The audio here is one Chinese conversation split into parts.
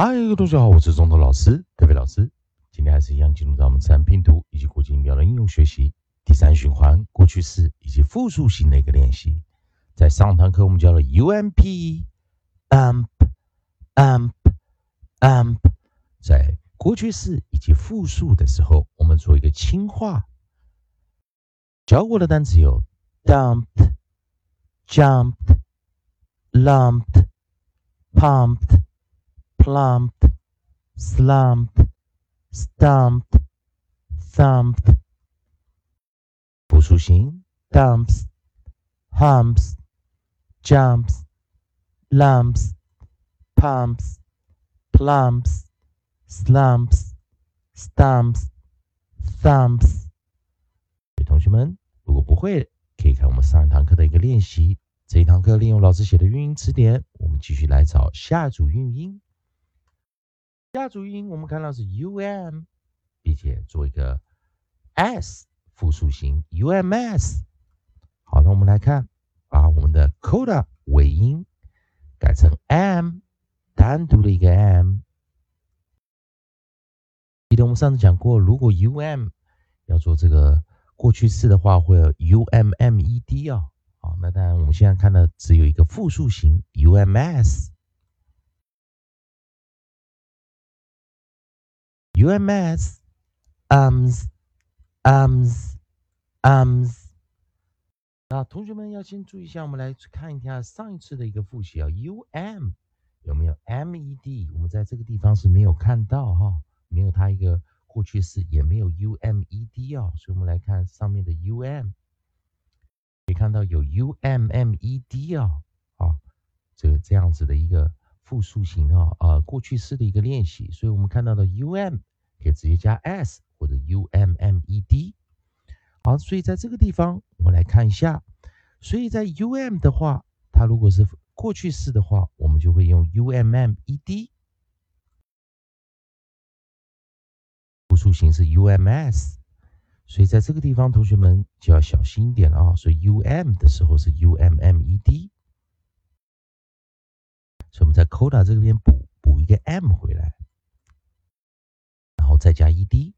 嗨，各位同学好，我是中头老师，特别老师。今天还是一样，进入到我们自然拼读以及国际音标的应用学习第三循环过去式以及复数型的一个练习。在上堂课我们教了 ump，amp，amp，amp，在过去式以及复数的时候，我们做一个轻化。教过的单词有 dump，jumped，lumped，pumped。Plumped, slumped, stumped, thumped. 复数形 dumps, humps, jumps, lumps, pumps, plumps, slumps, stumps, thumps。同学们，如果不会，可以看我们上一堂课的一个练习。这一堂课利用老师写的韵音词典，我们继续来找下组韵音。下组音我们看到是 u m，并且做一个 s 复数形 u m s。好，那我们来看，把我们的 coda 尾音改成 m，单独的一个 m。记得我们上次讲过，如果 u m 要做这个过去式的话，会有 u m m e d 啊。好，那当然我们现在看的只有一个复数形 u m s UMS, ums, ums, ums。那同学们要先注意一下，我们来看一下上一次的一个复习啊。UM 有没有 MED？我们在这个地方是没有看到哈，没有它一个过去式，也没有 UMED 啊。所以我们来看上面的 UM，可以看到有 UMMED 啊，啊，这个这样子的一个复数型啊，呃，过去式的一个练习。所以我们看到的 UM。直接加 s 或者 u m m e d，好，所以在这个地方我们来看一下，所以在 u m 的话，它如果是过去式的话，我们就会用 u m m e d，复数形式 u m s，所以在这个地方同学们就要小心一点了啊，所以 u m 的时候是 u m m e d，所以我们在 coda 这边补补一个 m 回来。再加 ed。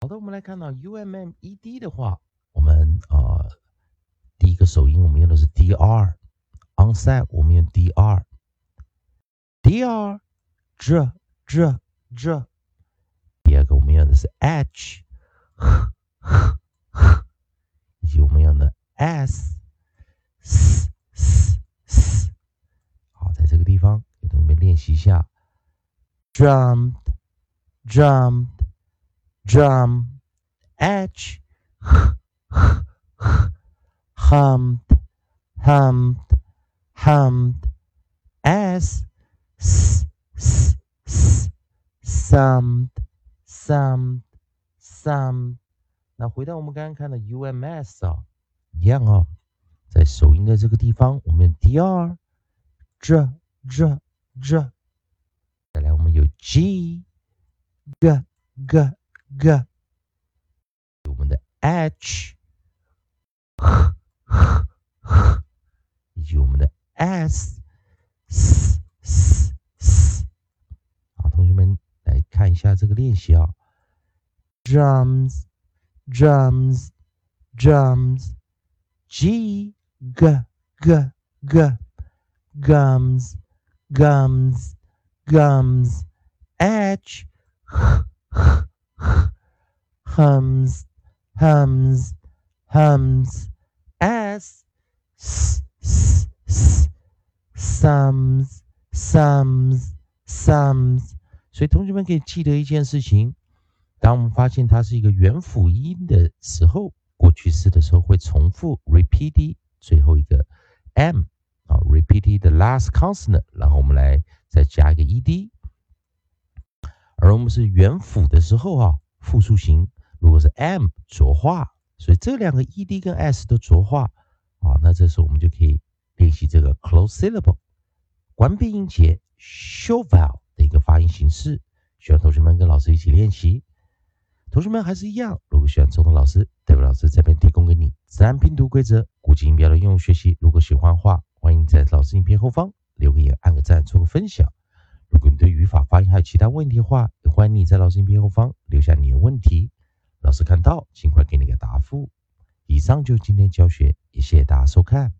好的，我们来看到 ummed 的话，我们啊，第一个首音我们用的是 dr，onside 我们用 dr，dr，这这这。第二个我们用的是 h，呵呵呵，以及我们用的 s。练习一下，jumped, jumped, jump, h, hummed, hummed, hummed, s, s, s, s, summed, summed, summed。那回到我们刚刚看的 UMS 啊，一样啊，在首音的这个地方，我们 dr 这这。这来我们有 g，g g g，我们的 h，h h h，以及我们的 s，s s s。好，同学们来看一下这个练习啊，drums，drums，drums，g g g g，gums。gums, gums, h, hums, hums, hums, s, s, s, s, sums, sums, sums。所以同学们可以记得一件事情：当我们发现它是一个元辅音的时候，过去式的时候会重复 repeat 最后一个 m。啊，repeat the last consonant，然后我们来再加一个 ed。我们是元辅的时候啊，复数形如果是 m 浊化，所以这两个 ed 跟 s 都浊化啊，那这时候我们就可以练习这个 close syllable 关闭音节 show vowel 的一个发音形式。希望同学们跟老师一起练习。同学们还是一样，如果喜欢周东老师，代表老师这边提供给你自然拼读规则、古籍音标的应用学习。如果喜欢的话，欢迎。在老师影片后方留个言、按个赞、做个分享。如果你对语法、发音还有其他问题的话，欢迎你在老师影片后方留下你的问题，老师看到尽快给你个答复。以上就是今天教学，也谢谢大家收看。